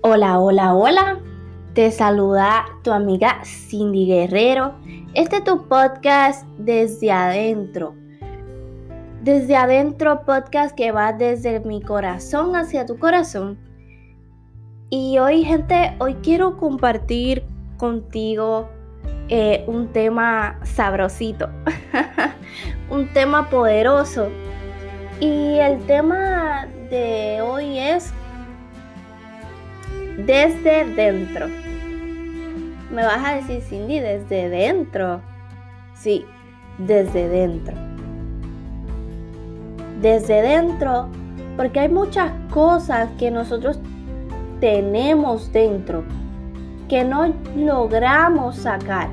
Hola, hola, hola. Te saluda tu amiga Cindy Guerrero. Este es tu podcast desde adentro. Desde adentro podcast que va desde mi corazón hacia tu corazón. Y hoy, gente, hoy quiero compartir contigo eh, un tema sabrosito, un tema poderoso. Y el tema de hoy es desde dentro. Me vas a decir, Cindy, desde dentro. Sí, desde dentro. Desde dentro, porque hay muchas cosas que nosotros tenemos dentro que no logramos sacar,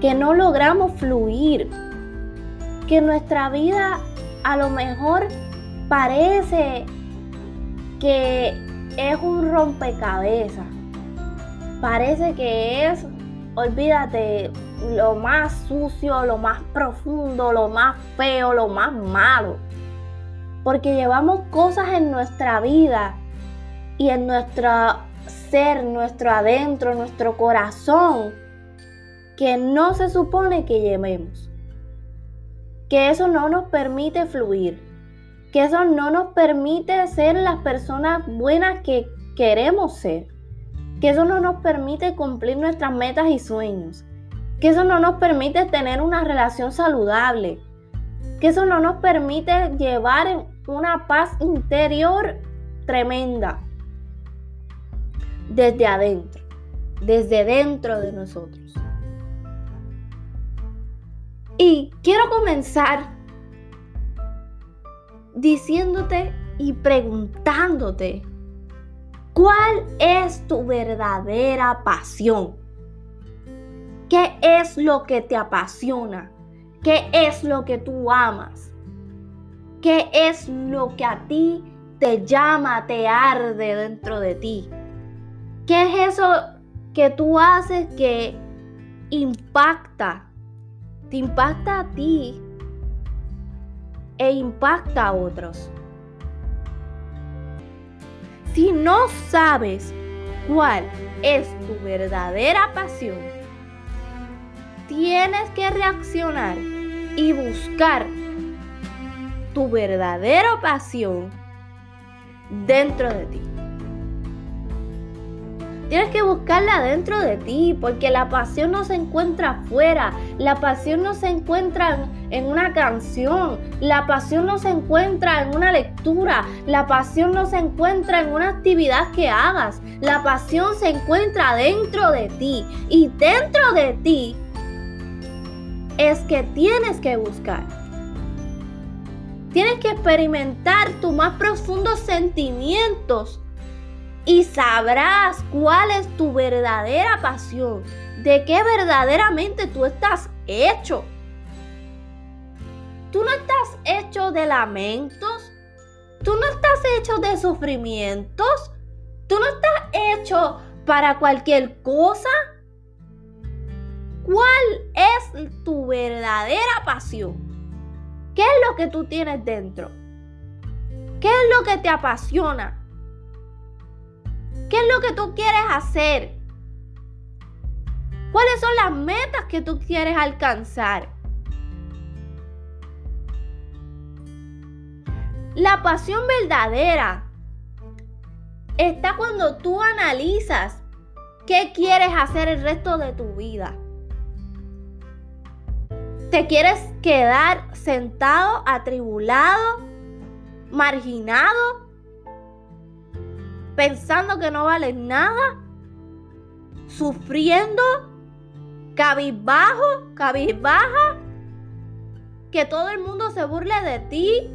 que no logramos fluir, que nuestra vida a lo mejor parece que es un rompecabezas. Parece que es, olvídate, lo más sucio, lo más profundo, lo más feo, lo más malo. Porque llevamos cosas en nuestra vida y en nuestro ser, nuestro adentro, nuestro corazón, que no se supone que llevemos. Que eso no nos permite fluir que eso no nos permite ser las personas buenas que queremos ser, que eso no nos permite cumplir nuestras metas y sueños, que eso no nos permite tener una relación saludable, que eso no nos permite llevar una paz interior tremenda. Desde adentro, desde dentro de nosotros. Y quiero comenzar diciéndote y preguntándote, ¿cuál es tu verdadera pasión? ¿Qué es lo que te apasiona? ¿Qué es lo que tú amas? ¿Qué es lo que a ti te llama, te arde dentro de ti? ¿Qué es eso que tú haces que impacta? Te impacta a ti e impacta a otros. Si no sabes cuál es tu verdadera pasión, tienes que reaccionar y buscar tu verdadera pasión dentro de ti. Tienes que buscarla dentro de ti, porque la pasión no se encuentra afuera, la pasión no se encuentra en una canción, la pasión no se encuentra en una lectura, la pasión no se encuentra en una actividad que hagas, la pasión se encuentra dentro de ti y dentro de ti es que tienes que buscar. Tienes que experimentar tus más profundos sentimientos y sabrás cuál es tu verdadera pasión, de qué verdaderamente tú estás hecho. Tú no estás hecho de lamentos, tú no estás hecho de sufrimientos, tú no estás hecho para cualquier cosa. ¿Cuál es tu verdadera pasión? ¿Qué es lo que tú tienes dentro? ¿Qué es lo que te apasiona? ¿Qué es lo que tú quieres hacer? ¿Cuáles son las metas que tú quieres alcanzar? La pasión verdadera está cuando tú analizas qué quieres hacer el resto de tu vida. ¿Te quieres quedar sentado, atribulado, marginado? pensando que no vales nada, sufriendo, cabizbajo, cabizbaja, que todo el mundo se burle de ti,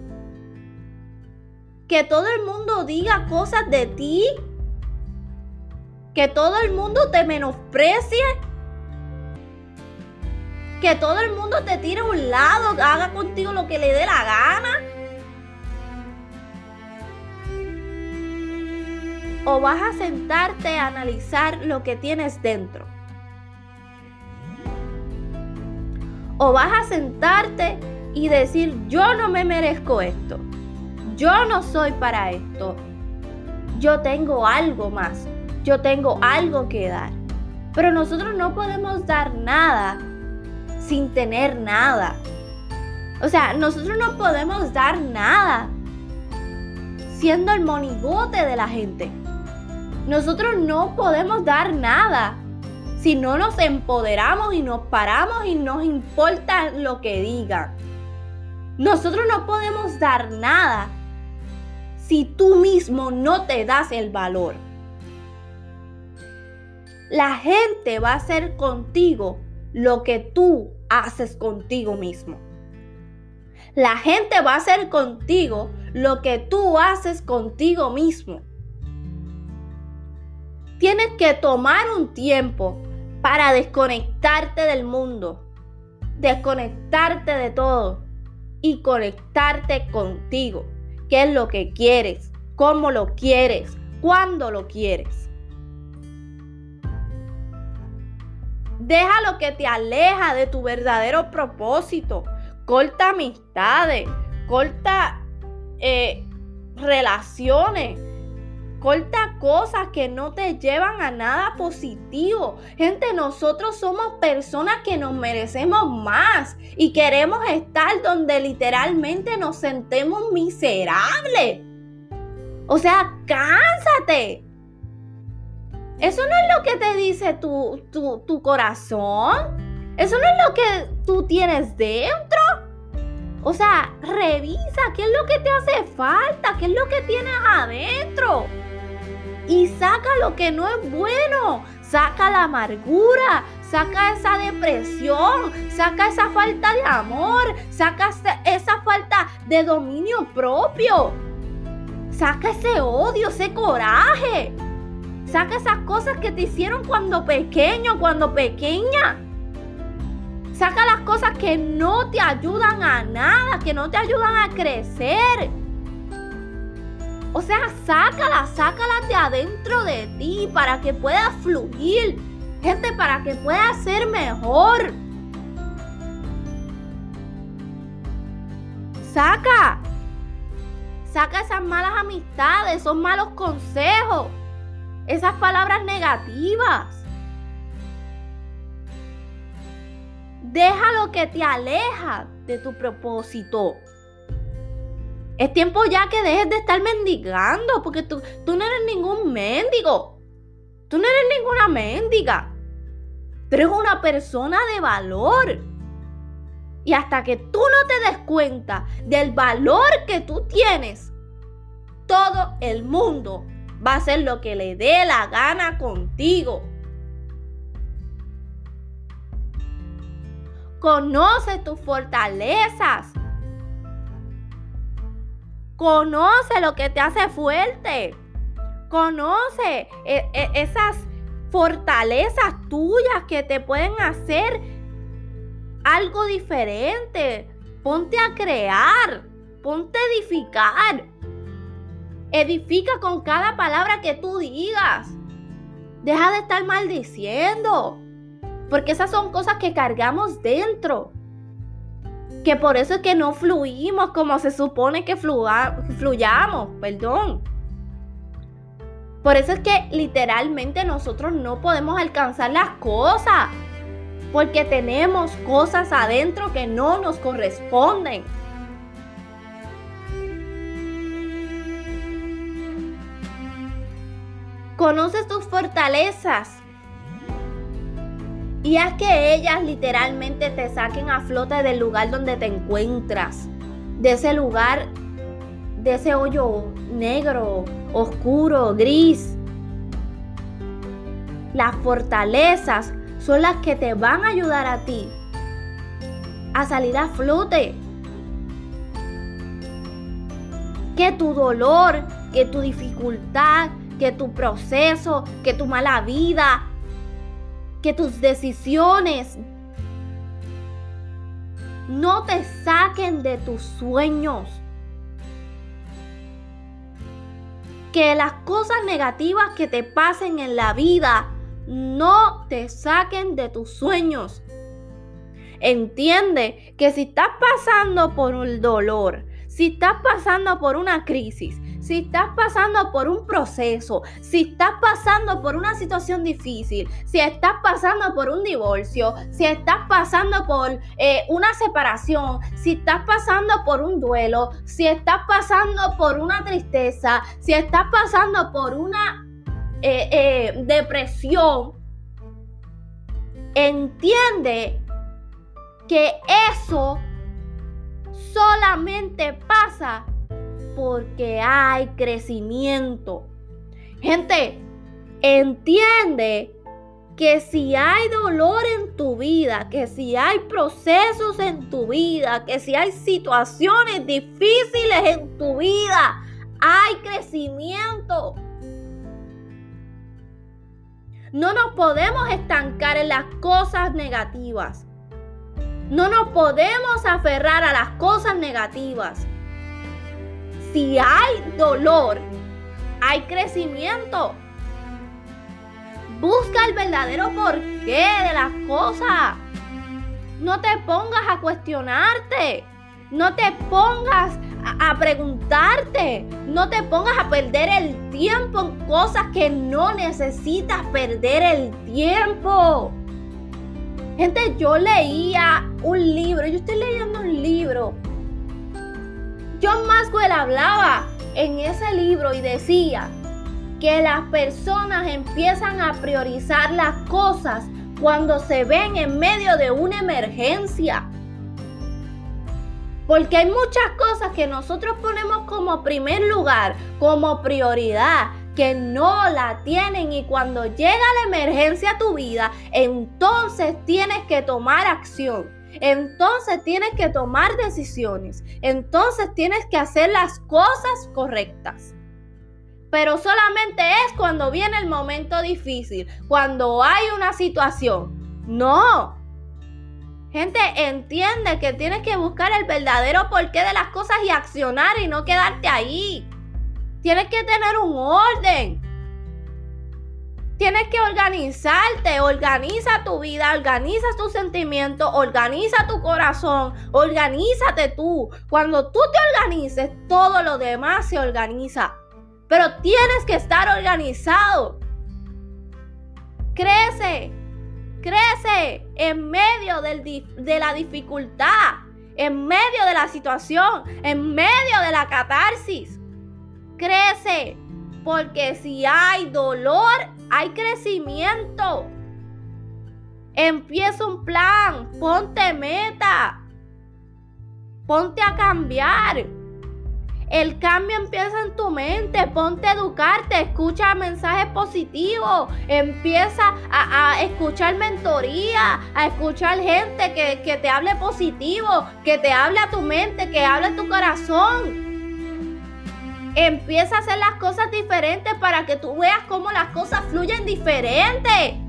que todo el mundo diga cosas de ti, que todo el mundo te menosprecie, que todo el mundo te tire a un lado, haga contigo lo que le dé la gana. o vas a sentarte a analizar lo que tienes dentro. O vas a sentarte y decir, yo no me merezco esto. Yo no soy para esto. yo tengo algo más, yo tengo algo que dar. Pero nosotros no podemos dar nada sin tener nada. O sea, nosotros no podemos dar nada siendo el monigote de la gente. Nosotros no podemos dar nada si no nos empoderamos y nos paramos y nos importa lo que digan. Nosotros no podemos dar nada si tú mismo no te das el valor. La gente va a hacer contigo lo que tú haces contigo mismo. La gente va a hacer contigo lo que tú haces contigo mismo. Tienes que tomar un tiempo para desconectarte del mundo, desconectarte de todo y conectarte contigo. ¿Qué es lo que quieres? ¿Cómo lo quieres? ¿Cuándo lo quieres? Deja lo que te aleja de tu verdadero propósito. Corta amistades, corta eh, relaciones Corta cosas que no te llevan a nada positivo. Gente, nosotros somos personas que nos merecemos más y queremos estar donde literalmente nos sentemos miserables. O sea, cánsate. Eso no es lo que te dice tu, tu, tu corazón. Eso no es lo que tú tienes dentro. O sea, revisa qué es lo que te hace falta, qué es lo que tienes adentro y saca lo que no es bueno. Saca la amargura, saca esa depresión, saca esa falta de amor, saca esa falta de dominio propio. Saca ese odio, ese coraje. Saca esas cosas que te hicieron cuando pequeño, cuando pequeña. Saca las cosas que no te ayudan a nada, que no te ayudan a crecer o sea, sácala, sácala de adentro de ti para que pueda fluir. Gente, para que pueda ser mejor. Saca. Saca esas malas amistades, esos malos consejos, esas palabras negativas. Deja lo que te aleja de tu propósito. Es tiempo ya que dejes de estar mendigando, porque tú, tú no eres ningún mendigo. Tú no eres ninguna mendiga. Tú eres una persona de valor. Y hasta que tú no te des cuenta del valor que tú tienes, todo el mundo va a hacer lo que le dé la gana contigo. Conoce tus fortalezas. Conoce lo que te hace fuerte. Conoce eh, eh, esas fortalezas tuyas que te pueden hacer algo diferente. Ponte a crear. Ponte a edificar. Edifica con cada palabra que tú digas. Deja de estar maldiciendo. Porque esas son cosas que cargamos dentro que por eso es que no fluimos como se supone que fluyamos, perdón. Por eso es que literalmente nosotros no podemos alcanzar las cosas, porque tenemos cosas adentro que no nos corresponden. Conoces tus fortalezas y haz que ellas literalmente te saquen a flote del lugar donde te encuentras. De ese lugar, de ese hoyo negro, oscuro, gris. Las fortalezas son las que te van a ayudar a ti a salir a flote. Que tu dolor, que tu dificultad, que tu proceso, que tu mala vida, que tus decisiones no te saquen de tus sueños. Que las cosas negativas que te pasen en la vida no te saquen de tus sueños. Entiende que si estás pasando por un dolor, si estás pasando por una crisis, si estás pasando por un proceso, si estás pasando por una situación difícil, si estás pasando por un divorcio, si estás pasando por eh, una separación, si estás pasando por un duelo, si estás pasando por una tristeza, si estás pasando por una eh, eh, depresión, entiende que eso solamente pasa porque hay crecimiento. Gente, entiende que si hay dolor en tu vida, que si hay procesos en tu vida, que si hay situaciones difíciles en tu vida, hay crecimiento. No nos podemos estancar en las cosas negativas. No nos podemos aferrar a las cosas negativas. Si hay dolor, hay crecimiento. Busca el verdadero porqué de las cosas. No te pongas a cuestionarte. No te pongas a, preguntarte. No te pongas a perder el tiempo en cosas que no necesitas perder el tiempo. Gente, yo leía un libro, yo estoy leyendo un libro. John Maxwell hablaba en ese libro y decía que las personas empiezan a priorizar las cosas cuando se ven en medio de una emergencia. Porque hay muchas cosas que nosotros ponemos como primer lugar, como prioridad, que no la tienen y cuando llega la emergencia a tu vida, entonces tienes que tomar acción. Entonces tienes que tomar decisiones. Entonces tienes que hacer las cosas correctas. Pero solamente es cuando viene el momento difícil, cuando hay una situación. No. Gente, entiende que tienes que buscar el verdadero porqué de las cosas y accionar y no quedarte ahí. Tienes que tener un orden. Tienes que organizarte, organiza tu vida, organiza tus sentimientos, organiza tu corazón, organízate tú. Cuando tú te organices, todo lo demás se organiza. Pero tienes que estar organizado. Crece, crece en medio de la dificultad, en medio de la situación, en medio de la catarsis crece. Porque si hay dolor, hay crecimiento. Empieza un plan, ponte meta, ponte a cambiar. El cambio empieza en tu mente, ponte a educarte, escucha mensajes positivos, empieza a, escuchar mentoría, a escuchar gente que, que te hable positivo, que te hable a tu mente, que hable a tu corazón. Empieza a hacer las cosas diferentes para que tú veas cómo las cosas fluyen diferente.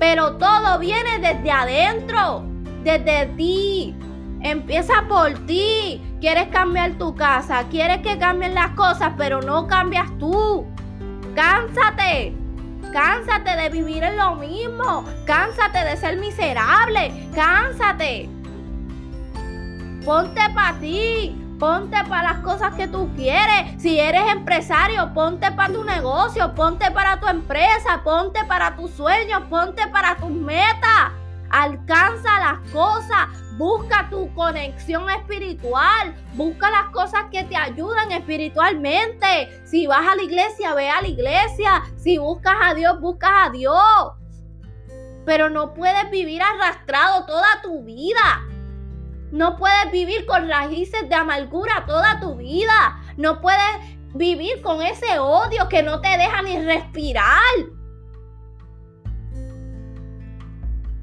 Pero todo viene desde adentro, desde ti. Empieza por ti. Quieres cambiar tu casa, quieres que cambien las cosas, pero no cambias tú. Cánsate. Cánsate de vivir en lo mismo. Cánsate de ser miserable. Cánsate. Ponte para ti. Ponte para las cosas que tú quieres. Si eres empresario, ponte para tu negocio, ponte para tu empresa, ponte para tus sueños, ponte para tus metas. Alcanza las cosas, busca tu conexión espiritual, busca las cosas que te ayudan espiritualmente. Si vas a la iglesia, ve a la iglesia. Si buscas a Dios, buscas a Dios. Pero no puedes vivir arrastrado toda tu vida. No puedes vivir con raíces de amargura toda tu vida. No puedes vivir con ese odio que no te deja ni respirar.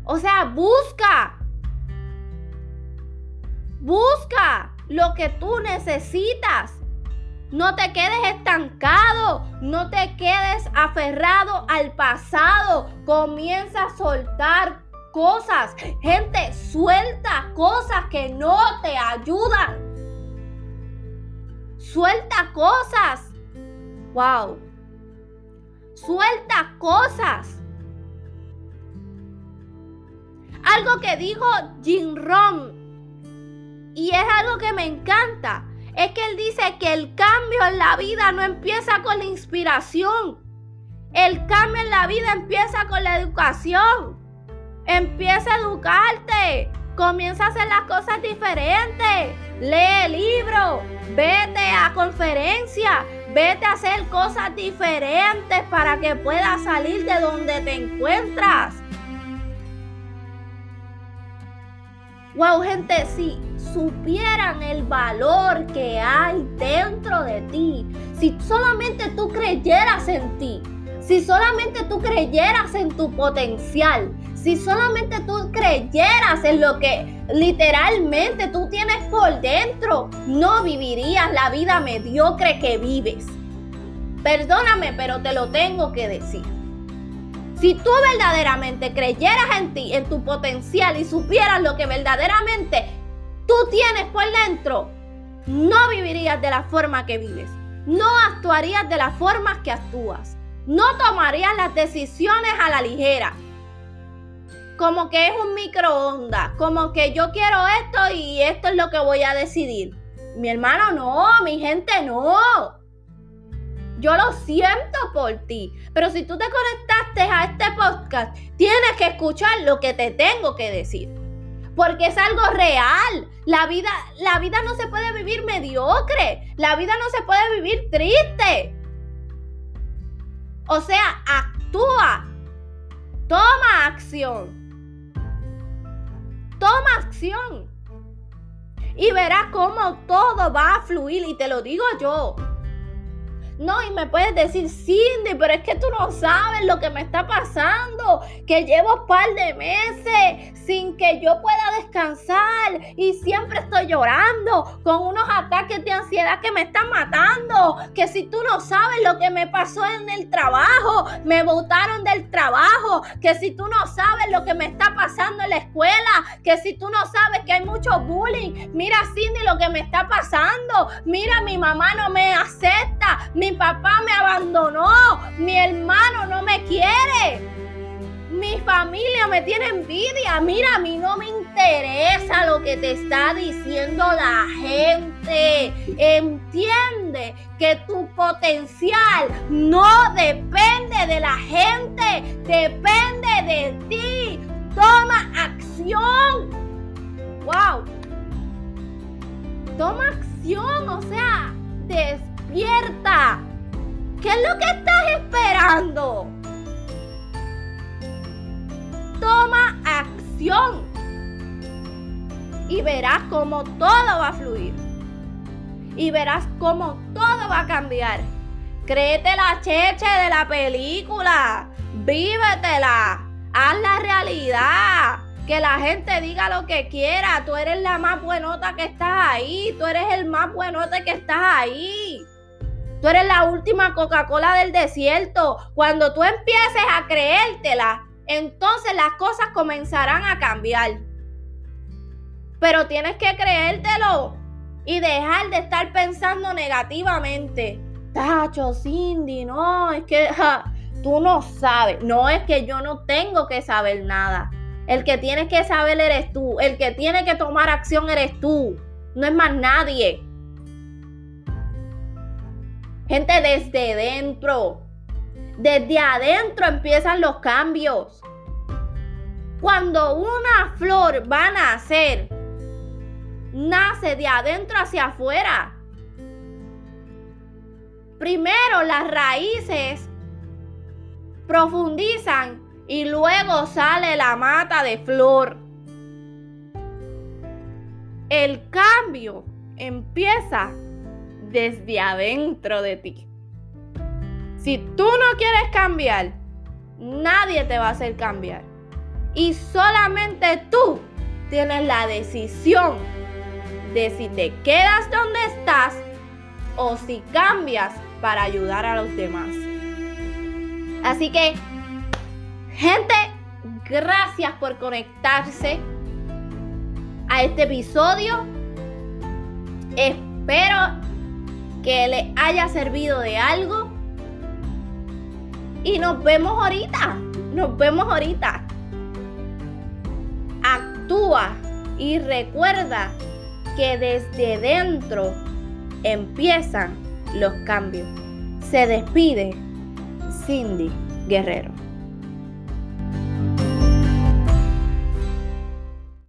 O sea, busca. Busca lo que tú necesitas. No te quedes estancado, no te quedes aferrado al pasado. Comienza a soltar cosas. Gente, suelta cosas que no te ayudan. Suelta cosas. Wow. Suelta cosas. Algo que dijo Jim Ron. Y es algo que me encanta. es que él dice que el cambio en la vida no empieza con la inspiración. El cambio en la vida empieza con la educación. Empieza a educarte. Comienza a hacer las cosas diferentes. Lee libros. Vete a conferencias. Vete a hacer cosas diferentes para que puedas salir de donde te encuentras. Wow, gente, si supieran el valor que hay dentro de ti, si solamente tú creyeras en ti, si solamente tú creyeras en tu potencial, si solamente tú creyeras en lo que literalmente tú tienes por dentro, no vivirías la vida mediocre que vives. Perdóname, pero te lo tengo que decir. Si tú verdaderamente creyeras en ti, en tu potencial y supieras lo que verdaderamente tú tienes por dentro, no vivirías de la forma que vives. No actuarías de la forma que actúas. No tomarías las decisiones a la ligera. Como que es un microondas. Como que yo quiero esto y esto es lo que voy a decidir. Mi hermano, no. Mi gente, no. Yo lo siento por ti. Pero si tú te conectaste a este podcast, tienes que escuchar lo que te tengo que decir. Porque es algo real. La vida, la vida no se puede vivir mediocre. La vida no se puede vivir triste. O sea, actúa. Toma acción. Toma acción. Y verás cómo todo va a fluir. Y te lo digo yo. No, y me puedes decir, Cindy, pero es que tú no sabes lo que me está pasando, que llevo un par de meses sin que yo pueda descansar y siempre estoy llorando con unos ataques de ansiedad que me están matando, que si tú no sabes lo que me pasó en el trabajo, me botaron del trabajo, que si tú no sabes lo que me está pasando en la escuela, que si tú no sabes que hay mucho bullying, mira Cindy lo que me está pasando, mira mi mamá no me acepta, mi papá me abandonó, mi hermano no me quiere, mi familia me tiene envidia, mira, a mí no me interesa lo que te está diciendo la gente, entiende que tu potencial no depende de la gente, depende de ti, toma acción, wow, toma acción, o sea, después despierta. ¿Qué es lo que estás esperando? Toma acción y verás cómo todo va a fluir. Y verás cómo todo va a cambiar. Créete la cheche de la película. Vívetela. Haz la realidad. Que la gente diga lo que quiera. Tú eres la más buenota que estás ahí. Tú eres el más buenote que estás ahí. Tú eres la última Coca-Cola del desierto. Cuando tú empieces a creértela, entonces las cosas comenzarán a cambiar. Pero tienes que creértelo y dejar de estar pensando negativamente. Tacho, Cindy, no, es que tú no sabes. No es que yo no tengo que saber nada. El que tienes que saber eres tú. El que tiene que tomar acción eres tú. No es más nadie. Gente, desde dentro. Desde adentro empiezan los cambios. Cuando una flor va a nacer, nace de adentro hacia afuera. Primero las raíces profundizan y luego sale la mata de flor. El cambio empieza desde adentro de ti. Si tú no quieres cambiar, nadie te va a hacer cambiar. Y solamente tú tienes la decisión de si te quedas donde estás o si cambias para ayudar a los demás. Así que, gente, gracias por conectarse a este episodio. Espero que le haya servido de algo. Y nos vemos ahorita. Nos vemos ahorita. Actúa y recuerda que desde dentro empiezan los cambios. Se despide Cindy Guerrero.